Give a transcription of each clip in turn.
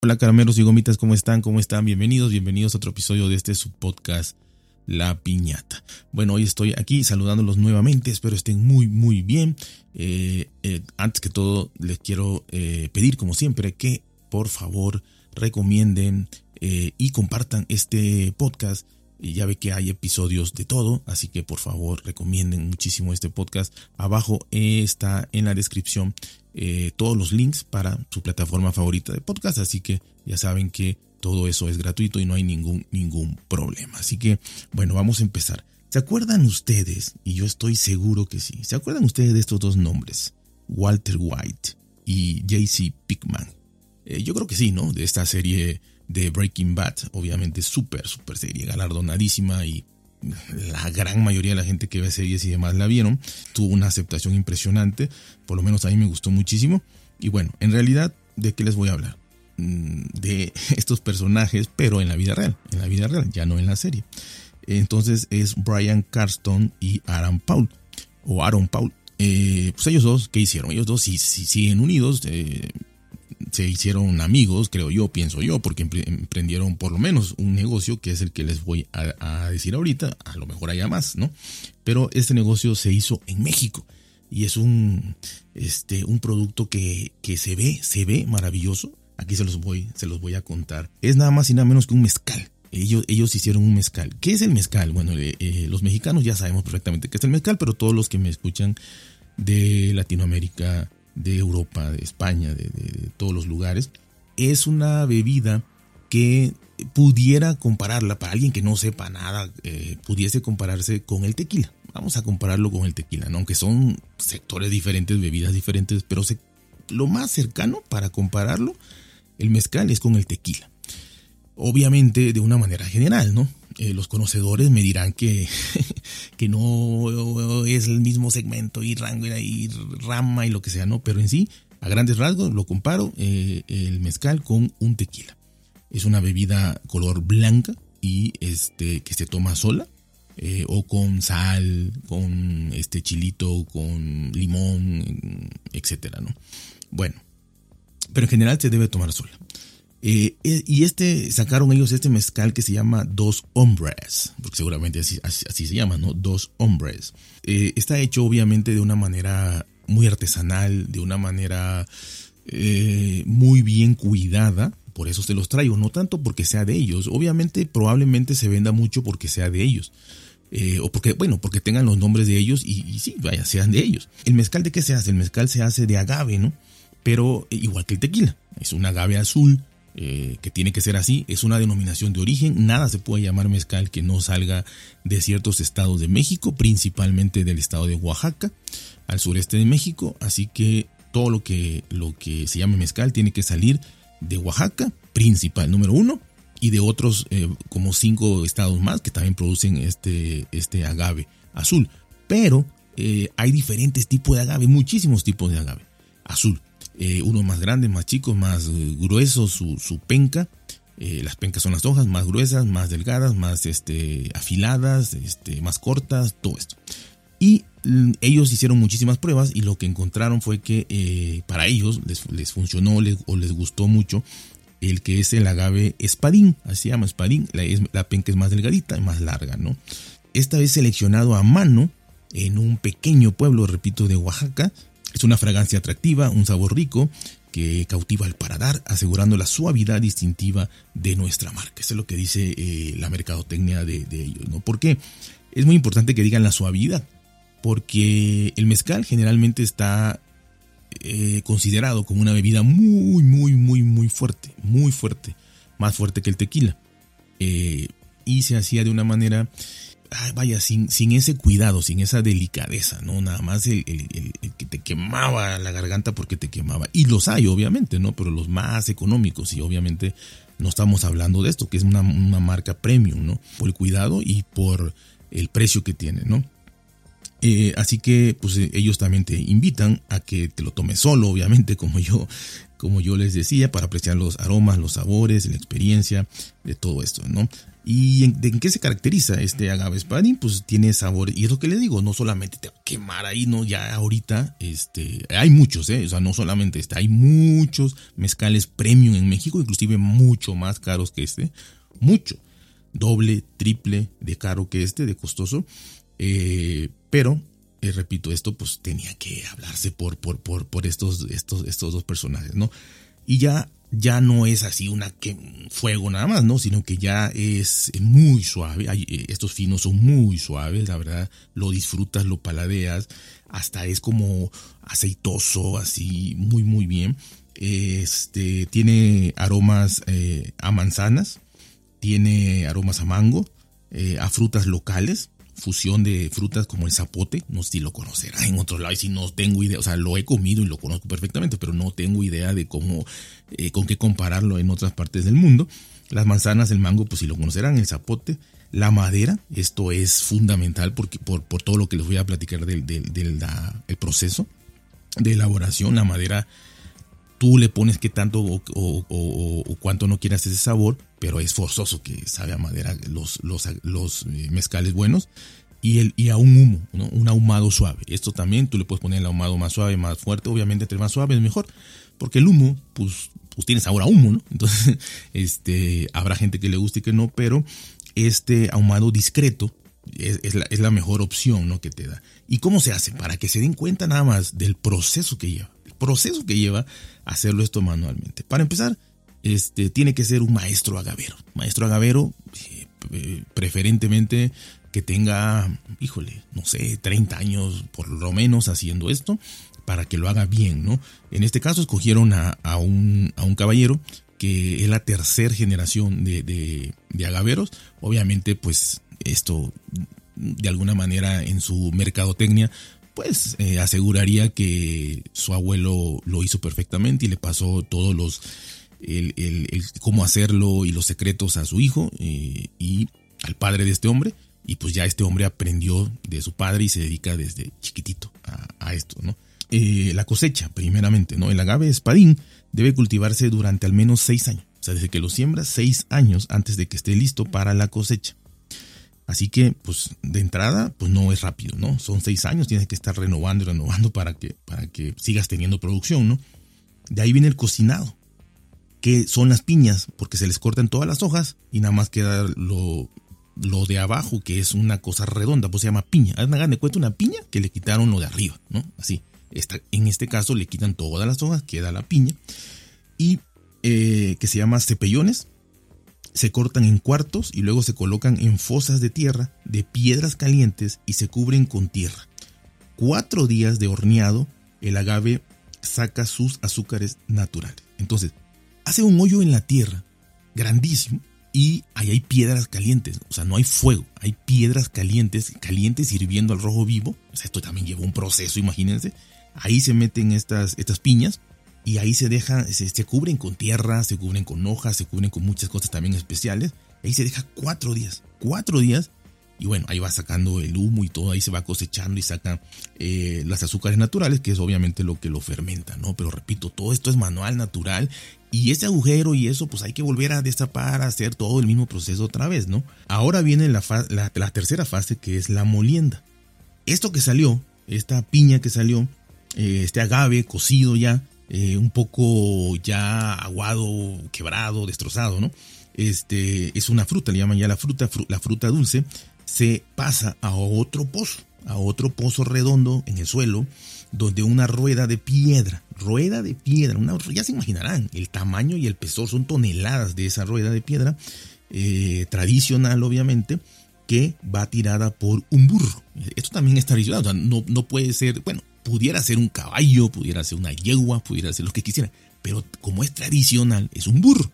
Hola caramelos y gomitas, ¿cómo están? ¿Cómo están? Bienvenidos, bienvenidos a otro episodio de este su podcast La Piñata. Bueno, hoy estoy aquí saludándolos nuevamente, espero estén muy muy bien. Eh, eh, antes que todo les quiero eh, pedir como siempre que por favor recomienden y compartan este podcast. Y ya ve que hay episodios de todo, así que por favor recomienden muchísimo este podcast. Abajo está en la descripción eh, todos los links para su plataforma favorita de podcast, así que ya saben que todo eso es gratuito y no hay ningún, ningún problema. Así que, bueno, vamos a empezar. ¿Se acuerdan ustedes? Y yo estoy seguro que sí. ¿Se acuerdan ustedes de estos dos nombres? Walter White y JC Pickman. Eh, yo creo que sí, ¿no? De esta serie de Breaking Bad, obviamente súper, súper serie, galardonadísima y la gran mayoría de la gente que ve series y demás la vieron, tuvo una aceptación impresionante, por lo menos a mí me gustó muchísimo. Y bueno, en realidad, ¿de qué les voy a hablar? Mm, de estos personajes, pero en la vida real, en la vida real, ya no en la serie. Entonces es Brian Carston y Aaron Paul, o Aaron Paul. Eh, pues ellos dos, ¿qué hicieron? Ellos dos sí, siguen unidos, eh, se hicieron amigos, creo yo, pienso yo, porque emprendieron por lo menos un negocio que es el que les voy a, decir ahorita, a lo mejor haya más, ¿no? Pero este negocio se hizo en México y es un, este, un producto que, que se ve, se ve maravilloso. Aquí se los voy, se los voy a contar. Es nada más y nada menos que un mezcal. Ellos, ellos hicieron un mezcal. ¿Qué es el mezcal? Bueno, eh, eh, los mexicanos ya sabemos perfectamente qué es el mezcal, pero todos los que me escuchan de Latinoamérica, de Europa, de España, de, todos los lugares, es una bebida que pudiera compararla, para alguien que no sepa nada, eh, pudiese compararse con el tequila. Vamos a compararlo con el tequila, ¿no? aunque son sectores diferentes, bebidas diferentes, pero lo más cercano para compararlo, el mezcal es con el tequila. Obviamente de una manera general, ¿no? Eh, los conocedores me dirán que, que no es el mismo segmento y rango y rama y lo que sea, ¿no? Pero en sí, a grandes rasgos, lo comparo eh, el mezcal con un tequila. Es una bebida color blanca y este, que se toma sola. Eh, o con sal, con este chilito, con limón, etcétera, ¿no? Bueno, pero en general se debe tomar sola. Eh, eh, y este, sacaron ellos este mezcal que se llama Dos Hombres, porque seguramente así, se llama, ¿no? Dos Hombres. Eh, está hecho obviamente de una manera muy artesanal, de una manera muy bien cuidada, por eso se los traigo, no tanto porque sea de ellos, obviamente probablemente se venda mucho porque sea de ellos. o porque, bueno, porque tengan los nombres de ellos y, y, sí, vaya, sean de ellos. ¿El mezcal de qué se hace? El mezcal se hace de agave, ¿no? Pero igual que el tequila, es un agave azul eh, que tiene que ser así, es una denominación de origen, nada se puede llamar mezcal que no salga de ciertos estados de México, principalmente del estado de Oaxaca, al sureste de México, así que todo lo que, lo que se llame mezcal tiene que salir de Oaxaca, principal número uno, y de otros eh, como cinco estados más que también producen este, este agave azul. Pero eh, hay diferentes tipos de agave, muchísimos tipos de agave azul. Eh, uno más grande, más chico, más eh, grueso su, penca. Eh, las pencas son las hojas más gruesas, más delgadas, más este, afiladas, este, más cortas, todo esto. Y mm, ellos hicieron muchísimas pruebas y lo que encontraron fue que para ellos les, funcionó o les gustó mucho el que es el agave espadín, así se llama espadín, la, la penca es más delgadita y más larga, ¿no? Esta vez seleccionado a mano en un pequeño pueblo, repito, de Oaxaca, es una fragancia atractiva, un sabor rico que cautiva al paradar, asegurando la suavidad distintiva de nuestra marca. Eso es lo que dice eh, la mercadotecnia de, ellos, ¿no? ¿Por qué? Es muy importante que digan la suavidad, porque el mezcal generalmente está eh, considerado como una bebida muy, muy, muy, muy fuerte, muy fuerte, más fuerte que el tequila. Eh, y se hacía de una manera vaya, sin, sin ese cuidado, sin esa delicadeza, ¿no? Nada más el, que te quemaba la garganta porque te quemaba. Y los hay, obviamente, ¿no? Pero los más económicos, y obviamente no estamos hablando de esto, que es una, marca premium, ¿no? Por el cuidado y por el precio que tiene, ¿no? Eh, así que pues eh, ellos también te invitan a que te lo tomes solo, obviamente, como yo, como yo les decía, para apreciar los aromas, los sabores, la experiencia de todo esto, ¿no? ¿Y en, qué se caracteriza este agave spadín? Pues tiene sabor, y es lo que le digo, no solamente te va a quemar ahí, no, ya ahorita, este, hay muchos, ¿eh? o sea, no solamente este, hay muchos mezcales premium en México, inclusive mucho más caros que este, mucho, doble, triple de caro que este, de costoso, eh, pero eh, repito, esto pues tenía que hablarse por, por, por, por estos, estos, estos dos personajes, ¿no? Y ya ya no es así una que fuego nada más, ¿no? Sino que ya es muy suave. Eh, estos finos son muy suaves, la verdad. Lo disfrutas, lo paladeas. Hasta es como aceitoso, así, muy, muy bien. Este, tiene aromas eh, a manzanas, tiene aromas a mango, eh, a frutas locales fusión de frutas como el zapote, no sé si lo conocerá en otro lado, y si no tengo idea, o sea, lo he comido y lo conozco perfectamente, pero no tengo idea de cómo, eh, con qué compararlo en otras partes del mundo. Las manzanas, el mango, pues si lo conocerán, el zapote, la madera, esto es fundamental porque, por, por todo lo que les voy a platicar del, del, proceso de elaboración, la madera tú le pones qué tanto o, cuánto no quieras ese sabor, pero es forzoso que sabe a madera los, los, los eh, mezcales buenos. Y, el, y a un humo, un ahumado suave. Esto también tú le puedes poner el ahumado más suave, más fuerte. Obviamente, entre más suave es mejor, porque el humo, pues, pues tiene sabor humo, ¿no? Entonces, este, habrá gente que le guste y que no, pero este ahumado discreto es, es, la, es la mejor opción, ¿no? Que te da. ¿Y cómo se hace? Para que se den cuenta nada más del proceso que lleva proceso que lleva hacerlo esto manualmente. Para empezar, este, tiene que ser un maestro agavero. Maestro agavero, eh, preferentemente que tenga, híjole, no sé, 30 años por lo menos haciendo esto, para que lo haga bien, ¿no? En este caso escogieron a, un, a un caballero que es la tercera generación de, de, de agaveros. Obviamente, pues esto de alguna manera en su mercadotecnia pues eh, aseguraría que su abuelo lo hizo perfectamente y le pasó todos los, el, cómo hacerlo y los secretos a su hijo eh, y al padre de este hombre. Y pues ya este hombre aprendió de su padre y se dedica desde chiquitito a, esto, ¿no? Eh, la cosecha, primeramente, ¿no? El agave espadín debe cultivarse durante al menos seis años. O sea, desde que lo siembras, seis años antes de que esté listo para la cosecha. Así que, pues, de entrada, pues no es rápido, ¿no? Son seis años, tienes que estar renovando y renovando para que, para que sigas teniendo producción, ¿no? De ahí viene el cocinado, que son las piñas, porque se les cortan todas las hojas y nada más queda lo, lo de abajo, que es una cosa redonda, pues se llama piña. Hagan de cuenta una piña que le quitaron lo de arriba, ¿no? Así. Esta, en este caso le quitan todas las hojas, queda la piña. Y eh, que se llama cepellones, se cortan en cuartos y luego se colocan en fosas de tierra, de piedras calientes y se cubren con tierra. Cuatro días de horneado, el agave saca sus azúcares naturales. Entonces, hace un hoyo en la tierra, grandísimo, y ahí hay piedras calientes, o sea, no hay fuego, hay piedras calientes, calientes hirviendo al rojo vivo. O sea, esto también lleva un proceso, imagínense. Ahí se meten estas, estas piñas y ahí se deja, se, cubren con tierra, se cubren con hojas, se cubren con muchas cosas también especiales. Ahí se deja cuatro días, cuatro días. Y bueno, ahí va sacando el humo y todo, ahí se va cosechando y saca eh, las azúcares naturales, que es obviamente lo que lo fermenta, ¿no? Pero repito, todo esto es manual, natural, y ese agujero y eso, pues hay que volver a destapar, a hacer todo el mismo proceso otra vez, ¿no? Ahora viene la, la tercera fase, que es la molienda. Esto que salió, esta piña que salió, eh, este agave cocido ya, eh, un poco ya aguado, quebrado, destrozado, ¿no? Este, es una fruta, le llaman ya la fruta, la fruta dulce, se pasa a otro pozo, a otro pozo redondo en el suelo, donde una rueda de piedra, rueda de piedra, una, ya se imaginarán, el tamaño y el peso son toneladas de esa rueda de piedra, eh, tradicional obviamente, que va tirada por un burro. Esto también es tradicional, no, no puede ser, bueno, pudiera ser un caballo, pudiera ser una yegua, pudiera ser lo que quisiera, pero como es tradicional, es un burro.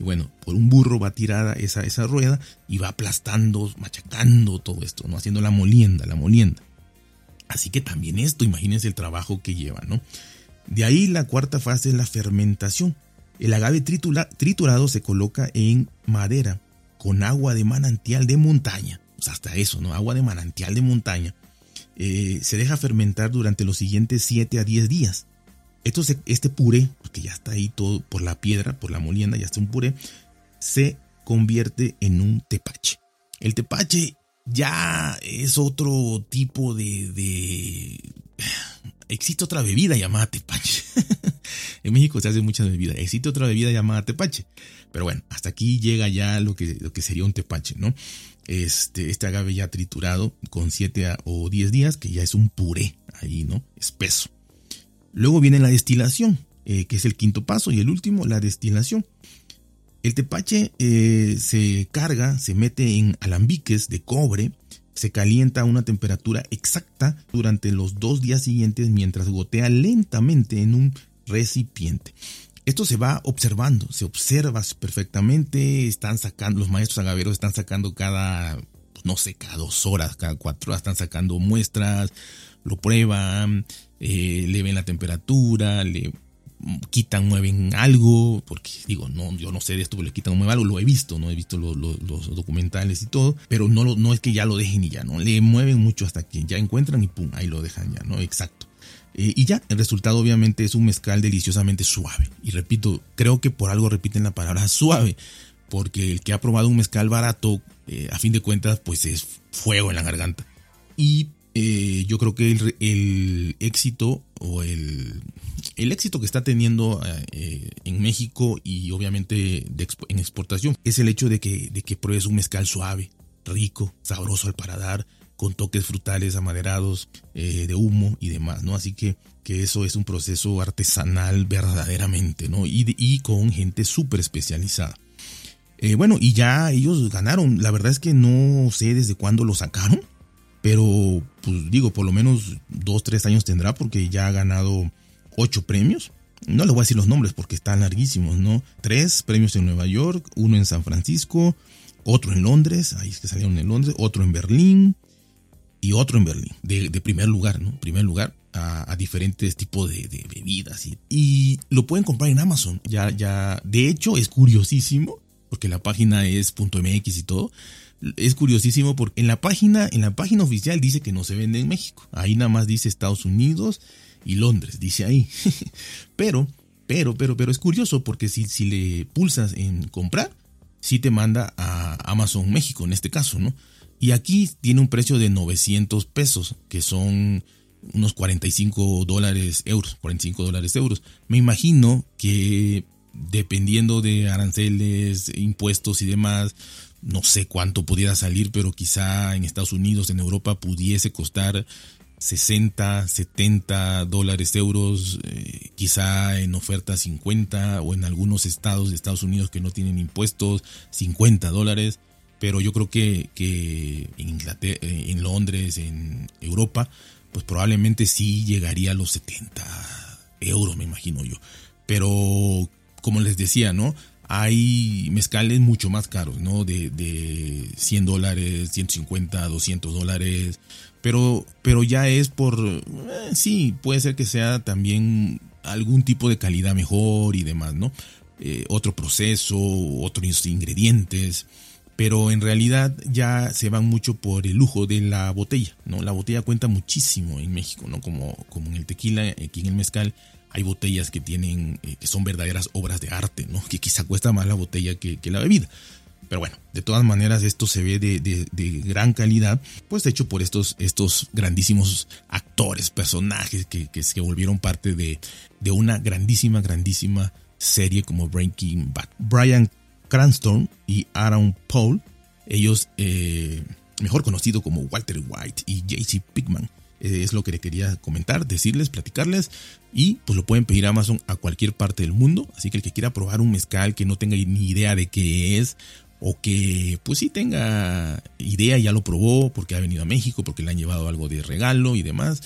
Y bueno, por un burro va tirada esa, esa rueda y va aplastando, machacando todo esto, ¿no? Haciendo la molienda, la molienda. Así que también esto, imagínense el trabajo que lleva, ¿no? De ahí la cuarta fase es la fermentación. El agave triturado se coloca en madera con agua de manantial de montaña. Hasta eso, ¿no? Agua de manantial de montaña. Eh, se deja fermentar durante los siguientes 7 a 10 días. Esto este puré, porque ya está ahí todo por la piedra, por la molienda, ya está un puré, se convierte en un tepache. El tepache ya es otro tipo de, de... Existe otra bebida llamada tepache. en México se hace muchas bebidas. Existe otra bebida llamada tepache. Pero bueno, hasta aquí llega ya lo que, lo que sería un tepache, ¿no? Este, este agave ya triturado con 7 o 10 días, que ya es un puré ahí, ¿no? Espeso. Luego viene la destilación, eh, que es el quinto paso, y el último, la destilación. El tepache eh, se carga, se mete en alambiques de cobre, se calienta a una temperatura exacta durante los dos días siguientes mientras gotea lentamente en un recipiente. Esto se va observando, se observa perfectamente, están sacando, los maestros agaveros están sacando cada, no sé, cada dos horas, cada cuatro horas, están sacando muestras, lo prueban, eh, le ven la temperatura, le quitan, mueven algo, porque digo, no, yo no sé de esto, pero le quitan, mueven algo, lo he visto, no he visto los documentales y todo, pero no, no es que ya lo dejen y ya, no, le mueven mucho hasta que ya encuentran y pum, ahí lo dejan ya, ¿no? Exacto. Eh, y ya, el resultado obviamente es un mezcal deliciosamente suave. Y repito, creo que por algo repiten la palabra suave, porque el que ha probado un mezcal barato, eh, a fin de cuentas, pues es fuego en la garganta. Y eh, yo creo que el, éxito o el, el, éxito que está teniendo en México y obviamente en exportación es el hecho de que, de que pruebes un mezcal suave, rico, sabroso al paladar, con toques frutales amaderados, eh, de humo y demás, ¿no? Así que, que eso es un proceso artesanal verdaderamente, ¿no? Y, con gente súper especializada. bueno, y ya ellos ganaron. La verdad es que no sé desde cuándo lo sacaron pero, pues digo, por lo menos dos, tres años tendrá porque ya ha ganado ocho premios. No le voy a decir los nombres porque están larguísimos, ¿no? Tres premios en Nueva York, uno en San Francisco, otro en Londres, ahí es que salieron en Londres, otro en Berlín y otro en Berlín, de, primer lugar, ¿no? Primer lugar a, diferentes tipos de, bebidas y, lo pueden comprar en Amazon. Ya, ya, de hecho es curiosísimo porque la página es .mx y todo es curiosísimo porque en la página, en la página oficial dice que no se vende en México. Ahí nada más dice Estados Unidos y Londres, dice ahí. pero, pero, pero, pero es curioso porque si, si le pulsas en comprar, sí te manda a Amazon México en este caso, ¿no? Y aquí tiene un precio de 900 pesos, que son unos 45 dólares euros, 45 dólares euros. Me imagino que dependiendo de aranceles, impuestos y demás, no sé cuánto pudiera salir, pero quizá en Estados Unidos, en Europa, pudiese costar 60, 70 dólares, euros, eh, quizá en oferta 50 o en algunos estados de Estados Unidos que no tienen impuestos 50 dólares, pero yo creo que, que eh, en Londres, en Europa, pues probablemente sí llegaría a los 70 euros, me imagino yo. Pero como les decía, ¿no? hay mezcales mucho más caros, ¿no? De, de 100 dólares, 150, 200 dólares, pero, pero ya es por, eh, sí, puede ser que sea también algún tipo de calidad mejor y demás, ¿no? Eh, otro proceso, otros ingredientes, pero en realidad ya se van mucho por el lujo de la botella, ¿no? La botella cuenta muchísimo en México, ¿no? Como, como en el tequila, aquí en el mezcal, hay botellas que tienen, eh, que son verdaderas obras de arte, ¿no? Que quizá cuesta más la botella que, la bebida. Pero bueno, de todas maneras esto se ve de, gran calidad, pues hecho por estos, estos grandísimos actores, personajes que, que se volvieron parte de, de una grandísima, grandísima serie como Breaking Bad. Brian Cranston y Aaron Paul, ellos eh, mejor conocido como Walter White y JC Pickman, eh, es lo que le quería comentar, decirles, platicarles. Y pues lo pueden pedir a Amazon a cualquier parte del mundo. Así que el que quiera probar un mezcal que no tenga ni idea de qué es, o que pues sí tenga idea, ya lo probó porque ha venido a México, porque le han llevado algo de regalo y demás.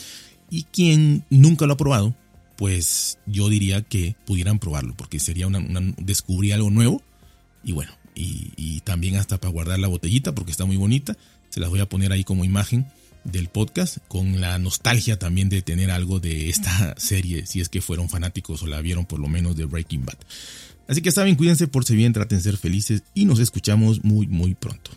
Y quien nunca lo ha probado, pues yo diría que pudieran probarlo, porque sería una, descubrir algo nuevo. Y bueno, y, y también hasta para guardar la botellita, porque está muy bonita. Se las voy a poner ahí como imagen del podcast, con la nostalgia también de tener algo de esta serie, si es que fueron fanáticos o la vieron por lo menos de Breaking Bad. Así que saben, cuídense, por si bien, traten de ser felices y nos escuchamos muy, muy pronto.